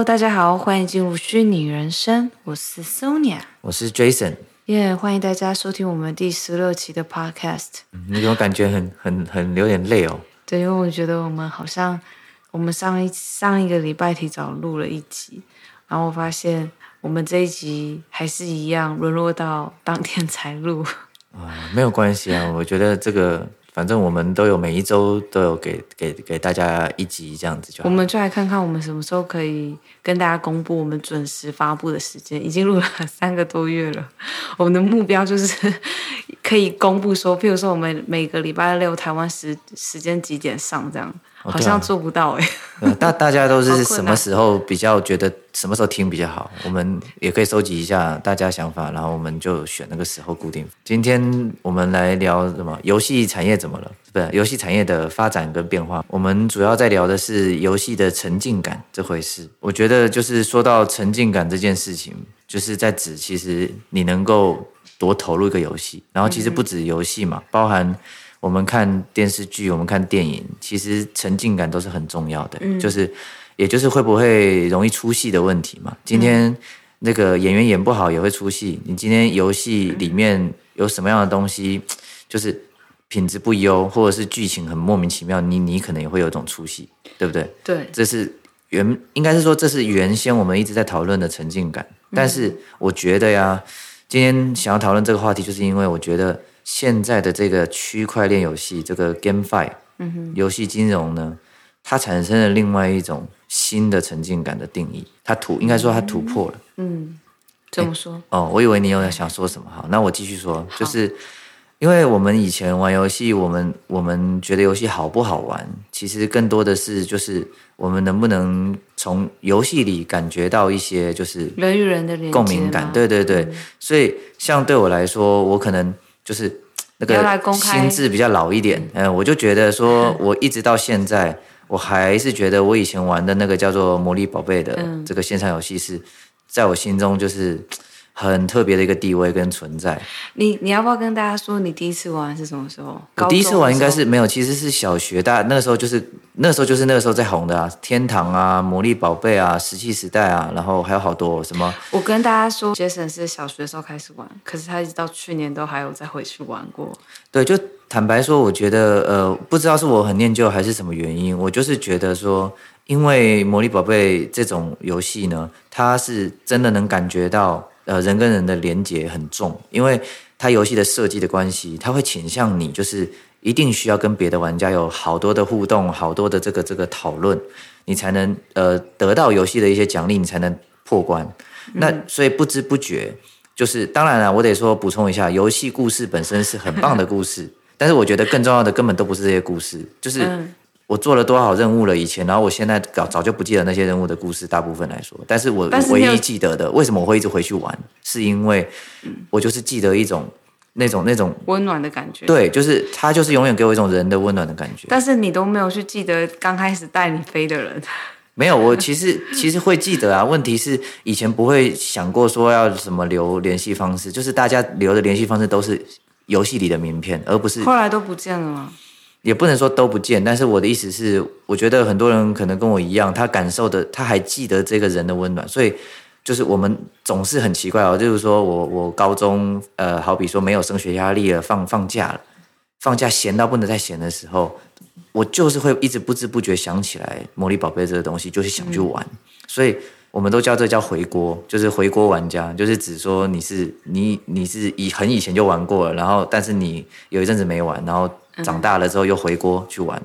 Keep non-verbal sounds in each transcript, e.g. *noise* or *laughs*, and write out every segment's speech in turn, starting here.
Hello，大家好，欢迎进入虚拟人生，我是 Sonia，我是 Jason，耶，yeah, 欢迎大家收听我们第十六期的 Podcast。你有感觉很很很有点累哦？对，因为我觉得我们好像我们上一上一个礼拜提早录了一集，然后我发现我们这一集还是一样沦落到当天才录。啊，没有关系啊，我觉得这个。反正我们都有每一周都有给给给大家一集这样子就。我们就来看看我们什么时候可以跟大家公布我们准时发布的时间。已经录了三个多月了，我们的目标就是可以公布说，譬如说我们每个礼拜六台湾时时间几点上这样。好像做不到哎、欸。大大家都是什么时候比较觉得什么时候听比较好？我们也可以收集一下大家想法，然后我们就选那个时候固定。今天我们来聊什么？游戏产业怎么了？不是游戏产业的发展跟变化。我们主要在聊的是游戏的沉浸感这回事。我觉得就是说到沉浸感这件事情，就是在指其实你能够多投入一个游戏，然后其实不止游戏嘛，包含。我们看电视剧，我们看电影，其实沉浸感都是很重要的。嗯，就是，也就是会不会容易出戏的问题嘛。今天那个演员演不好也会出戏。你今天游戏里面有什么样的东西，*tsk* 就是品质不优，或者是剧情很莫名其妙，你你可能也会有一种出戏，对不对？对，这是原应该是说这是原先我们一直在讨论的沉浸感。但是我觉得呀，今天想要讨论这个话题，就是因为我觉得。现在的这个区块链游戏，这个 GameFi，嗯哼，游戏金融呢，它产生了另外一种新的沉浸感的定义。它突应该说它突破了。嗯，怎么说？哦，我以为你有想说什么。好，那我继续说，就是因为我们以前玩游戏，我们我们觉得游戏好不好玩，其实更多的是就是我们能不能从游戏里感觉到一些就是人与人的共鸣感。对对对，所以像对我来说，我可能。就是 *tsk* 那个心智比较老一点，嗯，我就觉得说，*laughs* 我一直到现在，我还是觉得我以前玩的那个叫做《魔力宝贝》的这个线上游戏是，在我心中就是。很特别的一个地位跟存在。你你要不要跟大家说，你第一次玩是什么时候？我第一次玩应该是没有，其实是小学大那个时候，就是那个时候就是那个时候在红的啊，天堂啊，魔力宝贝啊，石器时代啊，然后还有好多什么。我跟大家说，Jason 是小学的时候开始玩，可是他一直到去年都还有再回去玩过。对，就坦白说，我觉得呃，不知道是我很念旧还是什么原因，我就是觉得说，因为魔力宝贝这种游戏呢，它是真的能感觉到。呃，人跟人的连接很重，因为它游戏的设计的关系，它会倾向你就是一定需要跟别的玩家有好多的互动，好多的这个这个讨论，你才能呃得到游戏的一些奖励，你才能破关。那所以不知不觉，就是当然了，我得说补充一下，游戏故事本身是很棒的故事，*laughs* 但是我觉得更重要的根本都不是这些故事，就是。我做了多少任务了以前，然后我现在早早就不记得那些任务的故事，大部分来说，但是我唯一记得的，为什么我会一直回去玩，是因为我就是记得一种那种那种温暖的感觉。对，就是他就是永远给我一种人的温暖的感觉。但是你都没有去记得刚开始带你飞的人。没有，我 *laughs* 其实其实会记得啊。问题是以前不会想过说要什么留联系方式，就是大家留的联系方式都是游戏里的名片，而不是后来都不见了吗？也不能说都不见，但是我的意思是，我觉得很多人可能跟我一样，他感受的，他还记得这个人的温暖，所以就是我们总是很奇怪哦，就是说我我高中呃，好比说没有升学压力了，放放假了，放假闲到不能再闲的时候，我就是会一直不知不觉想起来魔力宝贝这个东西，就是想去玩，嗯、所以我们都叫这叫回锅，就是回锅玩家，就是指说你是你你是以很以前就玩过了，然后但是你有一阵子没玩，然后。长大了之后又回锅去玩，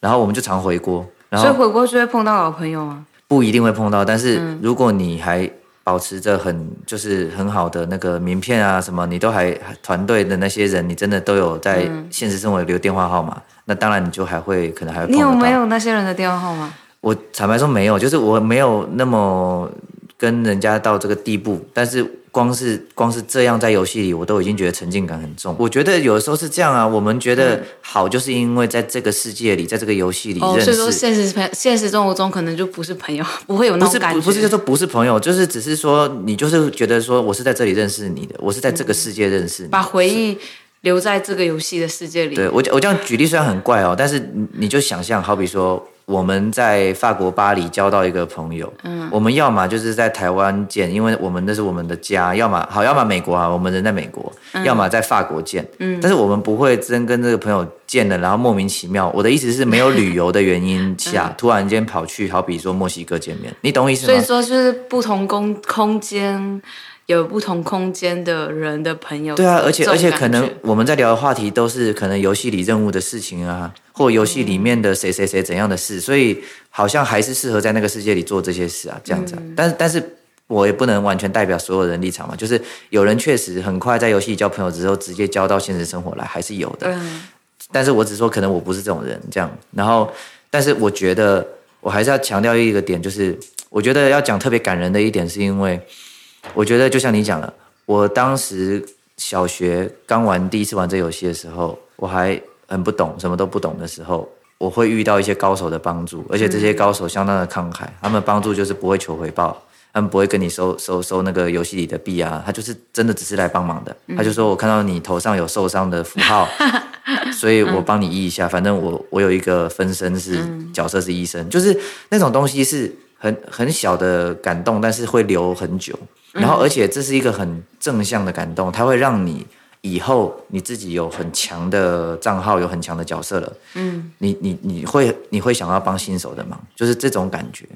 然后我们就常回锅，然后所以回锅就会碰到老朋友吗？不一定会碰到，但是如果你还保持着很就是很好的那个名片啊什么，你都还团队的那些人，你真的都有在现实生活留电话号码，嗯、那当然你就还会可能还会碰到。你有没有那些人的电话号码？我坦白说没有，就是我没有那么跟人家到这个地步，但是。光是光是这样在游戏里，我都已经觉得沉浸感很重。我觉得有的时候是这样啊，我们觉得好，就是因为在这个世界里，在这个游戏里认识。哦，所以说现实朋现实生活中可能就不是朋友，*laughs* 不会有那种感觉。不是，不是就说不是朋友，就是只是说你就是觉得说我是在这里认识你的，我是在这个世界认识你。把回忆留在这个游戏的世界里。对，我我这样举例虽然很怪哦，但是你就想象，好比说我们在法国巴黎交到一个朋友，嗯，我们要么就是在台湾见，因为我们那是我们的家；要么好，要么美国啊，我们人在美国；嗯、要么在法国见，嗯。但是我们不会真跟这个朋友见了，然后莫名其妙。我的意思是没有旅游的原因下，*laughs* 嗯、突然间跑去，好比说墨西哥见面，你懂我意思吗？所以说就是不同空空间。有不同空间的人的朋友，对啊，而且而且可能我们在聊的话题都是可能游戏里任务的事情啊，或游戏里面的谁谁谁怎样的事，所以好像还是适合在那个世界里做这些事啊，这样子啊。嗯。但是但是我也不能完全代表所有人立场嘛，就是有人确实很快在游戏里交朋友之后，直接交到现实生活来，还是有的。嗯。但是我只说可能我不是这种人，这样。然后，但是我觉得我还是要强调一个点，就是我觉得要讲特别感人的一点，是因为。我觉得就像你讲了，我当时小学刚玩第一次玩这游戏的时候，我还很不懂，什么都不懂的时候，我会遇到一些高手的帮助，而且这些高手相当的慷慨，他们帮助就是不会求回报，他们不会跟你收收收那个游戏里的币啊，他就是真的只是来帮忙的。他就说我看到你头上有受伤的符号，*laughs* 所以我帮你医一下，反正我我有一个分身是角色是医生，就是那种东西是很很小的感动，但是会留很久。然后，而且这是一个很正向的感动，它会让你以后你自己有很强的账号，有很强的角色了。嗯，你你你会你会想要帮新手的忙，就是这种感觉。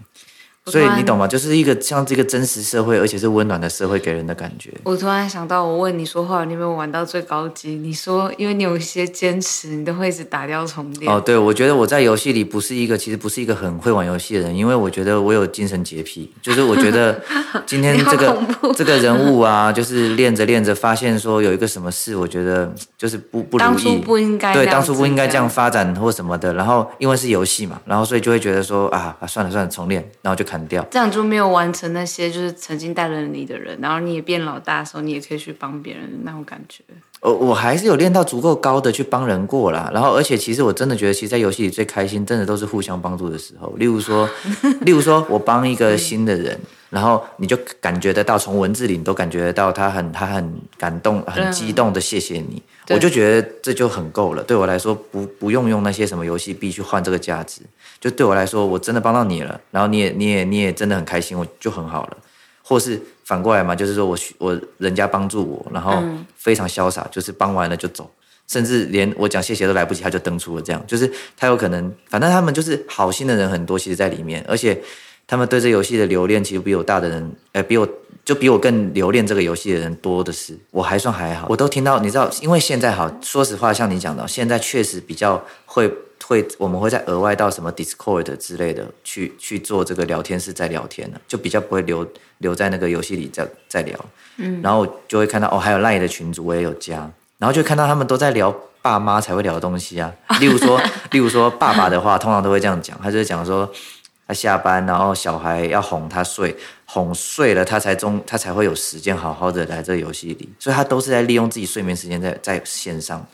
所以你懂吗？就是一个像这个真实社会，而且是温暖的社会给人的感觉。我突然想到，我问你说话，你有没有玩到最高级？你说，因为你有一些坚持，你都会一直打掉重练。哦，对，我觉得我在游戏里不是一个，其实不是一个很会玩游戏的人，因为我觉得我有精神洁癖，就是我觉得 *laughs* 今天这个这个人物啊，就是练着练着发现说有一个什么事，我觉得就是不不如意，当初不应该对，当初不应该这样发展或什么的。然后因为是游戏嘛，然后所以就会觉得说啊，算了算了，重练，然后就砍掉，这样就没有完成那些就是曾经带了你的人，然后你也变老大的时候，你也可以去帮别人那种感觉。我我还是有练到足够高的去帮人过啦。然后而且其实我真的觉得，其实，在游戏里最开心，真的都是互相帮助的时候。例如说，例如说我帮一个 *laughs* 新的人，然后你就感觉得到，从文字里你都感觉得到他很他很感动、很激动的谢谢你。我就觉得这就很够了。对我来说，不不用用那些什么游戏币去换这个价值。就对我来说，我真的帮到你了，然后你也你也你也真的很开心，我就很好了。或是反过来嘛，就是说我我人家帮助我，然后非常潇洒，就是帮完了就走，甚至连我讲谢谢都来不及，他就登出了。这样就是他有可能，反正他们就是好心的人很多，其实在里面，而且他们对这游戏的留恋，其实比我大的人，呃，比我就比我更留恋这个游戏的人多的是。我还算还好，我都听到，你知道，因为现在好，说实话，像你讲的，现在确实比较会。会，我们会在额外到什么 Discord 之类的去去做这个聊天室在聊天了，就比较不会留留在那个游戏里再再聊。嗯，然后就会看到哦，还有 Line 的群组我也有加，然后就看到他们都在聊爸妈才会聊的东西啊。*laughs* 例如说，例如说爸爸的话，通常都会这样讲，他就是讲说他下班，然后小孩要哄他睡，哄睡了他才中，他才会有时间好好的来这个游戏里，所以他都是在利用自己睡眠时间在在线上。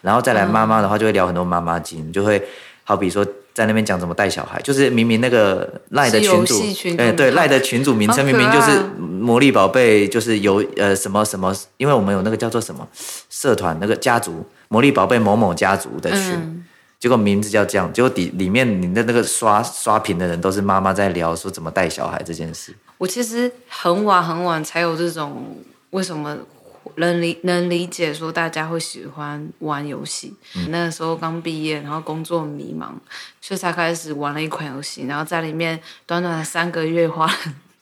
然后再来妈妈的话，就会聊很多妈妈经，就会好比说在那边讲怎么带小孩，就是明明那个赖的群主，哎，对，赖的群主名称明明就是魔力宝贝，就是有呃什么什么，因为我们有那个叫做什么社团，那个家族魔力宝贝某某家族的群，嗯、结果名字叫这样，结果底里面你的那个刷刷屏的人都是妈妈在聊说怎么带小孩这件事。我其实很晚很晚才有这种为什么。能理能理解说大家会喜欢玩游戏，嗯、那个时候刚毕业，然后工作迷茫，所以才开始玩了一款游戏，然后在里面短短的三个月花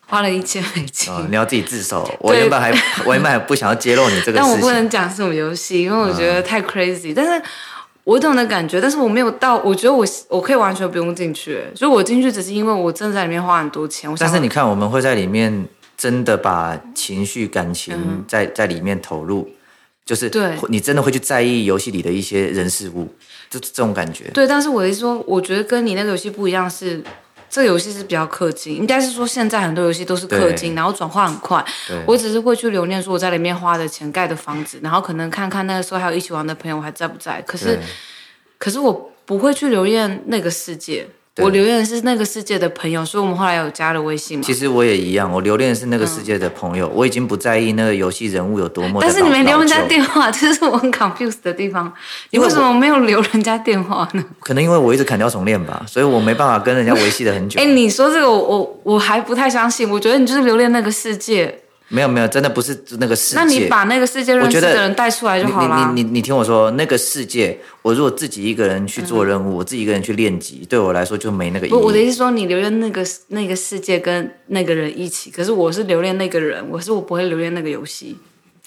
花了一千美金。哦，你要自己自首，我原本还我原本还不想要揭露你这个事情，*laughs* 但我不能讲什么游戏，因为我觉得太 crazy，嗯。但是我懂的感觉，但是我没有到，我觉得我我可以完全不用进去，所以我进去只是因为我真的在里面花很多钱。但是你看，我们会在里面。真的把情绪、感情在在里面投入，就是对你真的会去在意游戏里的一些人事物，就这种感觉。对，但是我的意思说，我觉得跟你那个游戏不一样是，是这个游戏是比较氪金，应该是说现在很多游戏都是氪金，然后转化很快。我只是会去留念，说我在里面花的钱盖的房子，然后可能看看那个时候还有一起玩的朋友还在不在。可是，可是我不会去留恋那个世界。我留恋的是那个世界的朋友，所以我们后来有加了微信嘛。其实我也一样，我留恋的是那个世界的朋友，嗯、我已经不在意那个游戏人物有多么。但是你没留人家电话，这是我很 confused 的地方。你为什么没有留人家电话呢？可能因为我一直砍掉重练吧，所以我没办法跟人家维系的很久。*laughs* 哎、欸，你说这个我，我我我还不太相信。我觉得你就是留恋那个世界。没有没有，真的不是那个世界。那你把那个世界认识的人带出来就好了。你你你你听我说，那个世界，我如果自己一个人去做任务，嗯、我自己一个人去练级，对我来说就没那个意义。不，我的意思说，你留恋那个那个世界跟那个人一起，可是我是留恋那个人，我是我不会留恋那个游戏。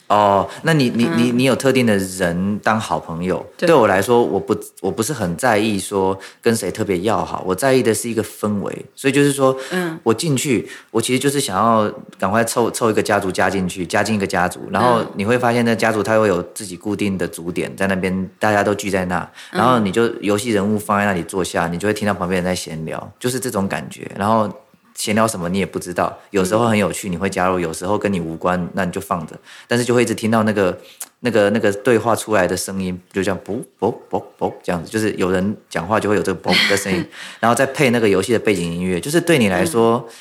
哦，那你你你你有特定的人当好朋友？对，对我来说，我不我不是很在意说跟谁特别要好，我在意的是一个氛围。所以就是说，嗯，我进去，我其实就是想要赶快凑凑一个家族加进去，加进一个家族。然后你会发现，那家族它会有自己固定的组点在那边，大家都聚在那，然后你就游戏人物放在那里坐下，你就会听到旁边人在闲聊，就是这种感觉。然后。闲聊什么你也不知道，有时候很有趣，你会加入；有时候跟你无关，那你就放着。但是就会一直听到那个、那个、那个对话出来的声音，就这样啵啵啵啵这样子，就是有人讲话就会有这个啵的声音，*laughs* 然后再配那个游戏的背景音乐，就是对你来说。嗯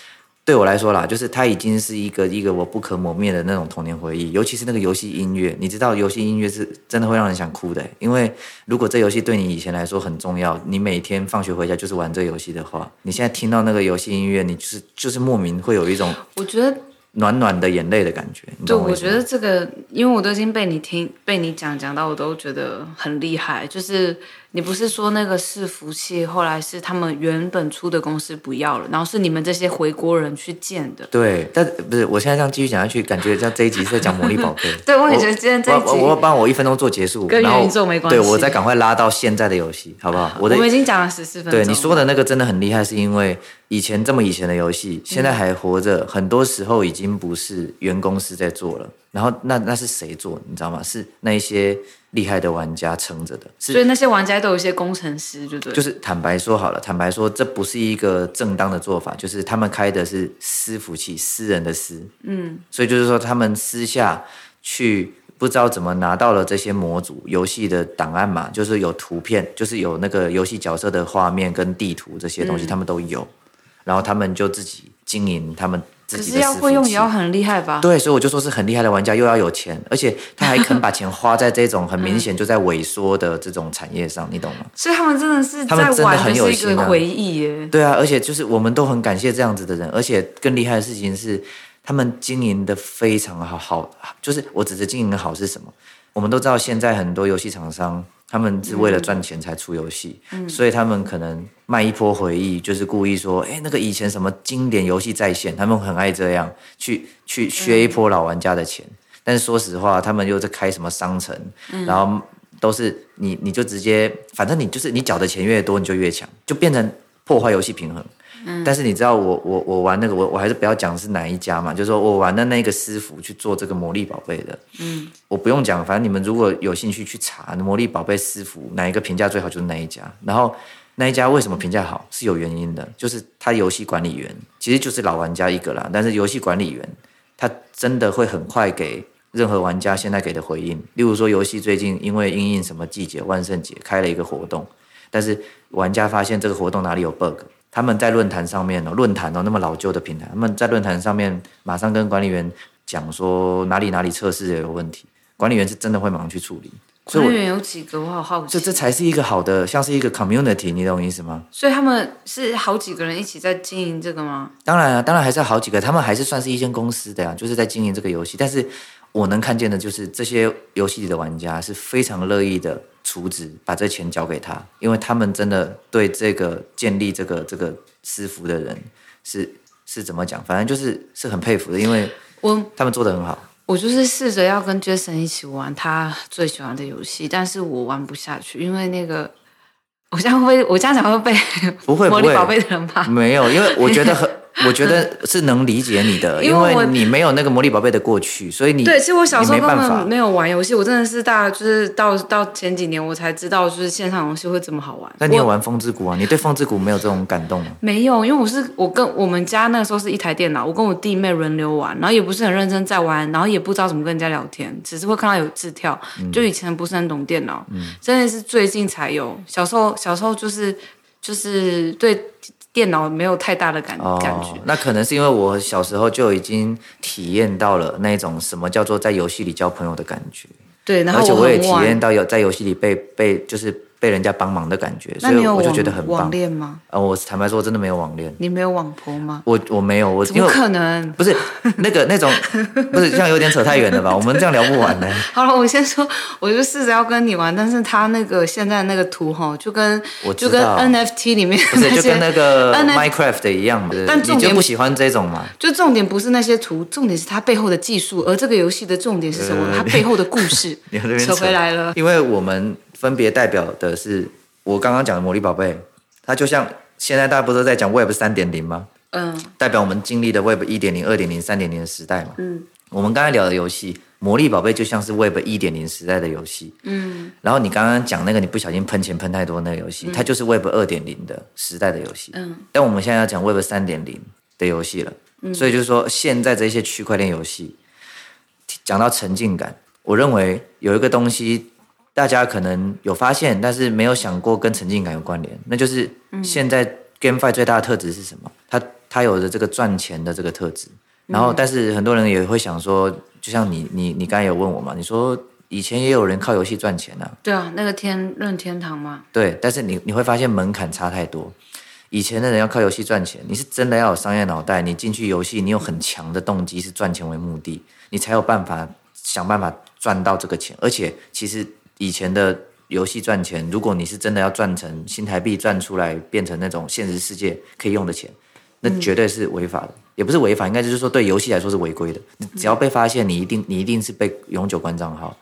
对我来说啦，就是它已经是一个一个我不可磨灭的那种童年回忆，尤其是那个游戏音乐。你知道，游戏音乐是真的会让人想哭的，因为如果这游戏对你以前来说很重要，你每天放学回家就是玩这游戏的话，你现在听到那个游戏音乐，你就是就是莫名会有一种，我觉得。暖暖的眼泪的感觉。对，我觉得这个，因为我都已经被你听、被你讲讲到，我都觉得很厉害。就是你不是说那个伺服器，后来是他们原本出的公司不要了，然后是你们这些回国人去建的。对，但不是，我现在这样继续讲下去，感觉像这一集是在讲魔力宝贝。*laughs* 对，我也觉得今天这一集，我帮我一分钟做结束，跟元宇宙没关系。对，我再赶快拉到现在的游戏，好不好？我的我们已经讲了十四分钟。对，你说的那个真的很厉害，是因为。以前这么以前的游戏，现在还活着，嗯、很多时候已经不是原公司在做了。然后那那是谁做？你知道吗？是那一些厉害的玩家撑着的。所以那些玩家都有一些工程师，就对。就是坦白说好了，坦白说，这不是一个正当的做法。就是他们开的是私服器，私人的私。嗯。所以就是说，他们私下去。不知道怎么拿到了这些模组游戏的档案嘛？就是有图片，就是有那个游戏角色的画面跟地图这些东西，他们都有。然后他们就自己经营他们。可是要会用也要很厉害吧？对，所以我就说是很厉害的玩家，又要有钱，而且他还肯把钱花在这种很明显就在萎缩的这种产业上，你懂吗？所以他们真的是，他们真的很有心啊。回忆耶。对啊，而且就是我们都很感谢这样子的人，而且更厉害的事情是，他们经营的非常好，好，就是我指的经营的好是什么？我们都知道，现在很多游戏厂商，他们是为了赚钱才出游戏，嗯、所以他们可能卖一波回忆，就是故意说，哎，那个以前什么经典游戏在线，他们很爱这样去去削一波老玩家的钱。嗯、但是说实话，他们又在开什么商城，嗯、然后都是你你就直接，反正你就是你缴的钱越多，你就越强，就变成破坏游戏平衡。但是你知道我我我玩那个我我还是不要讲是哪一家嘛，就是说我玩的那个师傅去做这个魔力宝贝的，嗯，我不用讲，反正你们如果有兴趣去查魔力宝贝师傅哪一个评价最好就是那一家，然后那一家为什么评价好是有原因的，就是他游戏管理员其实就是老玩家一个啦，但是游戏管理员他真的会很快给任何玩家现在给的回应，例如说游戏最近因为因应什么季节万圣节开了一个活动，但是玩家发现这个活动哪里有 bug。他们在论坛上面哦，论坛哦，那么老旧的平台，他们在论坛上面马上跟管理员讲说哪里哪里测试也有问题，管理员是真的会马上去处理。管理员有几个？我好好奇。这这才是一个好的，像是一个 community，你懂我意思吗？所以他们是好几个人一起在经营这个吗？当然啊，当然还是要好几个，他们还是算是一间公司的呀，就是在经营这个游戏。但是我能看见的就是这些游戏里的玩家是非常乐意的。出资把这钱交给他，因为他们真的对这个建立这个这个私服的人是是怎么讲？反正就是是很佩服的，因为我他们做的很好。我就是试着要跟 Jason 一起玩他最喜欢的游戏，但是我玩不下去，因为那个我这样会我这样讲会被不会魔力宝贝的人骂？没有，因为我觉得很。我觉得是能理解你的，因为你没有那个魔力宝贝的过去，所以你对。其实我小时候根本没有玩游戏，我真的是大就是到到前几年我才知道，就是线上游戏会这么好玩。那你有玩风之谷啊？你对风之谷没有这种感动吗？没有，因为我是我跟我们家那个时候是一台电脑，我跟我弟妹轮流玩，然后也不是很认真在玩，然后也不知道怎么跟人家聊天，只是会看到有字跳。就以前不是很懂电脑，嗯、真的是最近才有。小时候小时候就是。就是对电脑没有太大的感、哦、感觉。那可能是因为我小时候就已经体验到了那种什么叫做在游戏里交朋友的感觉。对，然后我而且我也体验到有在游戏里被被就是。被人家帮忙的感觉，所以我就觉得很棒。网恋吗？呃，我坦白说，真的没有网恋。你没有网婆吗？我我没有，我怎么可能？不是那个那种，*laughs* 不是这样有点扯太远了吧？我们这样聊不完呢。*laughs* 好了，我先说，我就试着要跟你玩，但是他那个现在那个图哈，就跟就跟 NFT 里面不是就跟那个 Minecraft 一样嘛？但重点你就不喜欢这种嘛？就重点不是那些图，重点是它背后的技术，而这个游戏的重点是什么？它背后的故事。*laughs* 扯回来了，因为我们分别代表的是。我刚刚讲的魔力宝贝，它就像现在大家不是都在讲 Web 三点零吗？嗯，代表我们经历的 Web 一点零、二点零、三点零的时代嘛。嗯，我们刚才聊的游戏，魔力宝贝就像是 Web 一点零时代的游戏。嗯，然后你刚刚讲那个你不小心喷钱喷太多那个游戏，嗯、它就是 Web 二点零的时代的游戏。嗯，但我们现在要讲 Web 三点零的游戏了。嗯，所以就是说，现在这些区块链游戏，讲到沉浸感，我认为有一个东西。大家可能有发现，但是没有想过跟沉浸感有关联。那就是现在 GameFi 最大的特质是什么？它它有着这个赚钱的这个特质。然后，但是很多人也会想说，就像你你你刚才有问我嘛，你说以前也有人靠游戏赚钱啊？对啊，那个天任天堂嘛。对，但是你你会发现门槛差太多。以前的人要靠游戏赚钱，你是真的要有商业脑袋，你进去游戏，你有很强的动机是赚钱为目的，你才有办法想办法赚到这个钱。而且其实。以前的游戏赚钱，如果你是真的要赚成新台币赚出来，变成那种现实世界可以用的钱，那绝对是违法的，嗯、也不是违法，应该就是说对游戏来说是违规的。你只要被发现，你一定你一定是被永久关账号，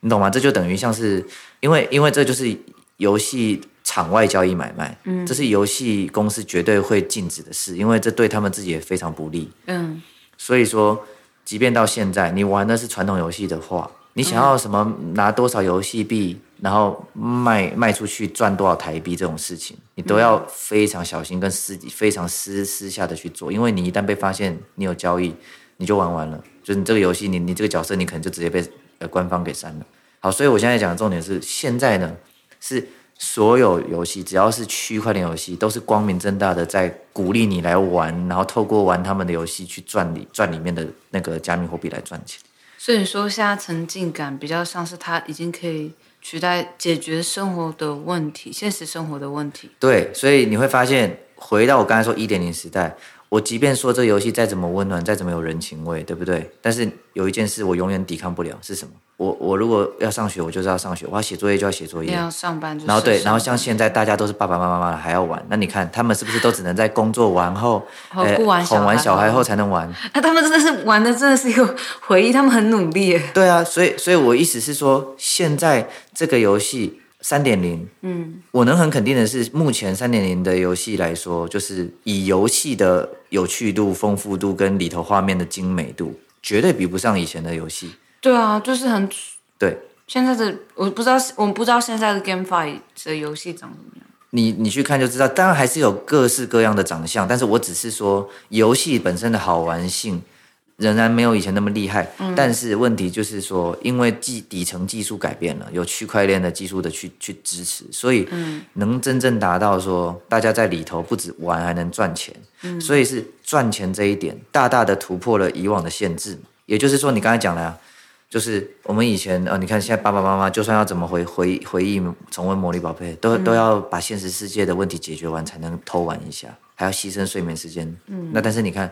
你懂吗？这就等于像是因为因为这就是游戏场外交易买卖，嗯，这是游戏公司绝对会禁止的事，因为这对他们自己也非常不利，嗯，所以说，即便到现在你玩的是传统游戏的话。你想要什么？拿多少游戏币，然后卖卖出去赚多少台币这种事情，你都要非常小心，跟私非常私私下的去做，因为你一旦被发现你有交易，你就玩完了。就是你这个游戏，你你这个角色，你可能就直接被呃官方给删了。好，所以我现在讲的重点是，现在呢是所有游戏只要是区块链游戏，都是光明正大的在鼓励你来玩，然后透过玩他们的游戏去赚里赚里面的那个加密货币来赚钱。所以你说现在沉浸感比较像是它已经可以取代解决生活的问题，现实生活的问题。对，所以你会发现，回到我刚才说一点零时代。我即便说这个游戏再怎么温暖，再怎么有人情味，对不对？但是有一件事我永远抵抗不了，是什么？我我如果要上学，我就是要上学；我要写作业就要写作业。要上班就。然后对，然后像现在大家都是爸爸妈妈妈还要玩，那你看他们是不是都只能在工作完后，呃，哄完小孩后才能玩？那他们真的是玩的真的是一个回忆，他们很努力。对啊，所以所以我意思是说，现在这个游戏。三点零，嗯，我能很肯定的是，目前三点零的游戏来说，就是以游戏的有趣度、丰富度跟里头画面的精美度，绝对比不上以前的游戏。对啊，就是很对。现在的我不知道，我们不知道现在的 GameFi 的游戏长什么样。你你去看就知道，当然还是有各式各样的长相，但是我只是说游戏本身的好玩性。仍然没有以前那么厉害，嗯、但是问题就是说，因为技底层技术改变了，有区块链的技术的去去支持，所以能真正达到说大家在里头不止玩还能赚钱，嗯、所以是赚钱这一点大大的突破了以往的限制。也就是说，你刚才讲了，就是我们以前呃，你看现在爸爸妈妈就算要怎么回回回忆重温魔力宝贝，都都要把现实世界的问题解决完才能偷玩一下，还要牺牲睡眠时间。嗯，那但是你看。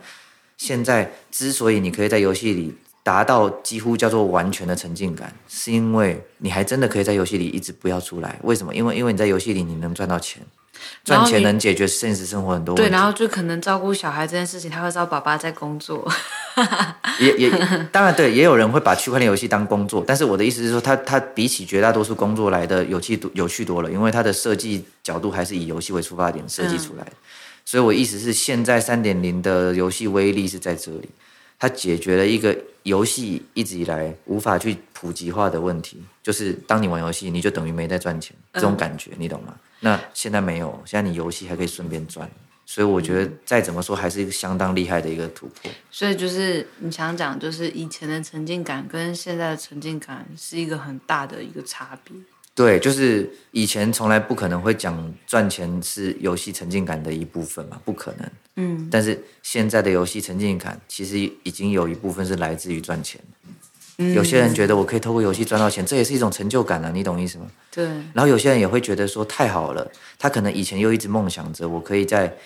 现在之所以你可以在游戏里达到几乎叫做完全的沉浸感，是因为你还真的可以在游戏里一直不要出来。为什么？因为因为你在游戏里你能赚到钱，赚钱能解决现实生活很多问题。对，然后就可能照顾小孩这件事情，他会知道爸爸在工作。*laughs* 也也当然对，也有人会把区块链游戏当工作，但是我的意思是说，它它比起绝大多数工作来的有趣多有趣多了，因为它的设计角度还是以游戏为出发点设计出来的。嗯所以，我意思是，现在三点零的游戏威力是在这里，它解决了一个游戏一直以来无法去普及化的问题，就是当你玩游戏，你就等于没在赚钱，这种感觉，你懂吗？那现在没有，现在你游戏还可以顺便赚，所以我觉得再怎么说，还是一个相当厉害的一个突破。所以就是你想讲，就是以前的沉浸感跟现在的沉浸感是一个很大的一个差别。对，就是以前从来不可能会讲赚钱是游戏沉浸感的一部分嘛，不可能。嗯，但是现在的游戏沉浸感其实已经有一部分是来自于赚钱。嗯，有些人觉得我可以透过游戏赚到钱，这也是一种成就感啊，你懂意思吗？对。然后有些人也会觉得说太好了，他可能以前又一直梦想着我可以在。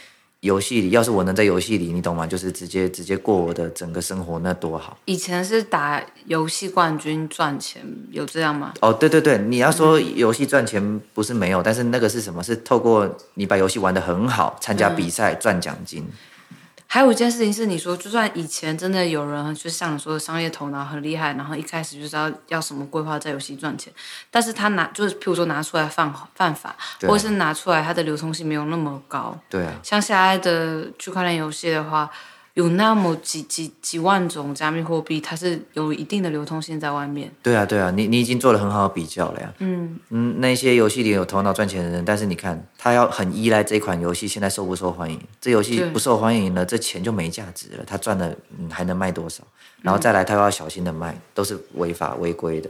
游戏里，要是我能在游戏里，你懂吗？就是直接直接过我的整个生活，那多好。以前是打游戏冠军赚钱，有这样吗？哦，对对对，你要说游戏赚钱不是没有，嗯、但是那个是什么？是透过你把游戏玩得很好，参加比赛赚奖金。还有一件事情是，你说就算以前真的有人，就像你说的商业头脑很厉害，然后一开始就知道要什么规划在游戏赚钱，但是他拿就是譬如说拿出来犯犯法，或者是拿出来它的流通性没有那么高。对啊。像现在的区块链游戏的话。有那么几几几万种加密货币，它是有一定的流通性在外面。对啊，对啊，你你已经做了很好的比较了呀。嗯嗯，那些游戏里有头脑赚钱的人，但是你看他要很依赖这款游戏，现在受不受欢迎？这游戏不受欢迎了，这钱就没价值了。他赚了，嗯，还能卖多少？然后再来，他又要小心的卖，都是违法违规的。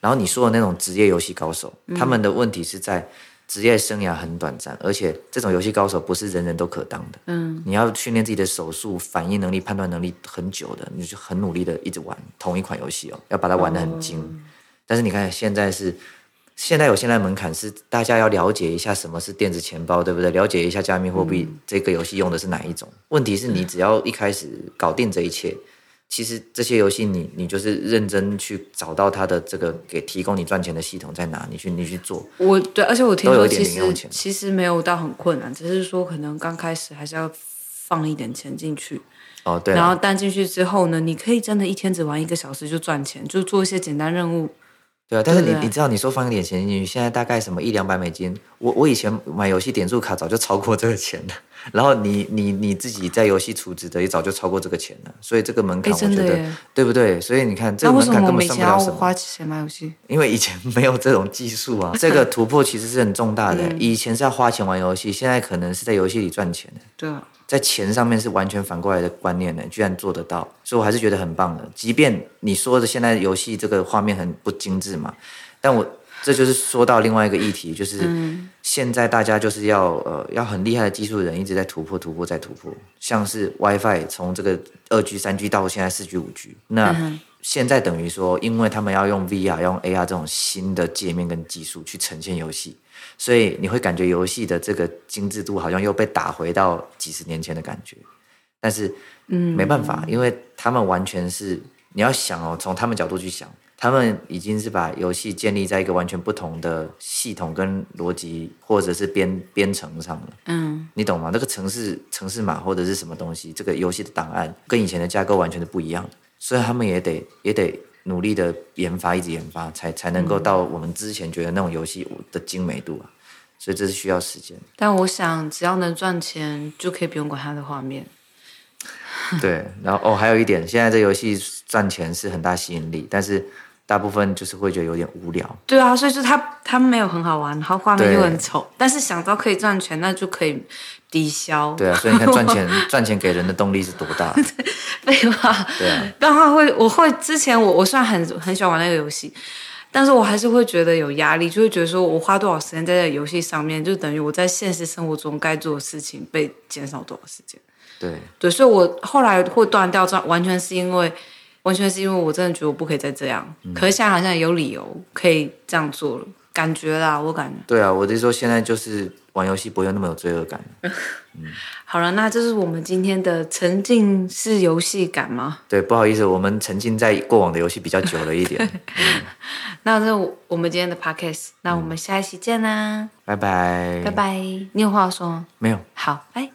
然后你说的那种职业游戏高手，他们的问题是在。职业生涯很短暂，而且这种游戏高手不是人人都可当的。嗯，你要训练自己的手速、反应能力、判断能力很久的，你就很努力的一直玩同一款游戏哦，要把它玩的很精。哦、但是你看现在是，现在有现在门槛是大家要了解一下什么是电子钱包，对不对？了解一下加密货币这个游戏用的是哪一种？嗯、问题是你只要一开始搞定这一切。其实这些游戏，你你就是认真去找到它的这个给提供你赚钱的系统在哪，你去你去做。我对，而且我听说其实其实没有到很困难，只是说可能刚开始还是要放一点钱进去。哦，对。然后但进去之后呢，你可以真的一天只玩一个小时就赚钱，就做一些简单任务。对啊，但是你你知道，你说放一点钱进去，现在大概什么一两百美金，我我以前买游戏点数卡早就超过这个钱了。然后你你你自己在游戏储值的也早就超过这个钱了，所以这个门槛我觉得对不对？所以你看这个门槛根本上不了什么。花钱买游戏？*laughs* 因为以前没有这种技术啊，这个 *laughs* 突破其实是很重大的。以前是要花钱玩游戏，现在可能是在游戏里赚钱的。对啊。在钱上面是完全反过来的观念呢，居然做得到，所以我还是觉得很棒的。即便你说的现在游戏这个画面很不精致嘛，但我这就是说到另外一个议题，就是现在大家就是要呃要很厉害的技术人一直在突破突破再突破，像是 WiFi 从这个二 G 三 G 到现在四 G 五 G，那现在等于说，因为他们要用 VR 用 AR 这种新的界面跟技术去呈现游戏。所以你会感觉游戏的这个精致度好像又被打回到几十年前的感觉，但是，嗯，没办法，因为他们完全是你要想哦，从他们角度去想，他们已经是把游戏建立在一个完全不同的系统跟逻辑或者是编编程上了，嗯，你懂吗？那个城市城市码或者是什么东西，这个游戏的档案跟以前的架构完全是不一样的，所以他们也得也得。努力的研发，一直研发，才才能够到我们之前觉得那种游戏的精美度啊，所以这是需要时间。但我想，只要能赚钱，就可以不用管它的画面。对，然后哦，还有一点，现在这游戏赚钱是很大吸引力，但是。大部分就是会觉得有点无聊。对啊，所以就他他没有很好玩，然后画面又很丑。但是想到可以赚钱，那就可以抵消。对啊，所以你看赚钱 *laughs* 赚钱给人的动力是多大？*laughs* 废话。对啊。不然的话会我会之前我我虽然很很喜欢玩那个游戏，但是我还是会觉得有压力，就会觉得说我花多少时间在这个游戏上面，就等于我在现实生活中该做的事情被减少多少时间。对对，所以我后来会断掉，这完全是因为。完全是因为我真的觉得我不可以再这样，嗯、可是现在好像有理由可以这样做了，感觉啦，我感觉。对啊，我就说现在就是玩游戏不会那么有罪恶感。嗯，*laughs* 好了，那这是我们今天的沉浸式游戏感吗？对，不好意思，我们沉浸在过往的游戏比较久了一点。*laughs* 嗯、*laughs* 那这是我们今天的 podcast，那我们下一期见啦，拜拜，拜拜。你有话要说吗？没有。好，拜。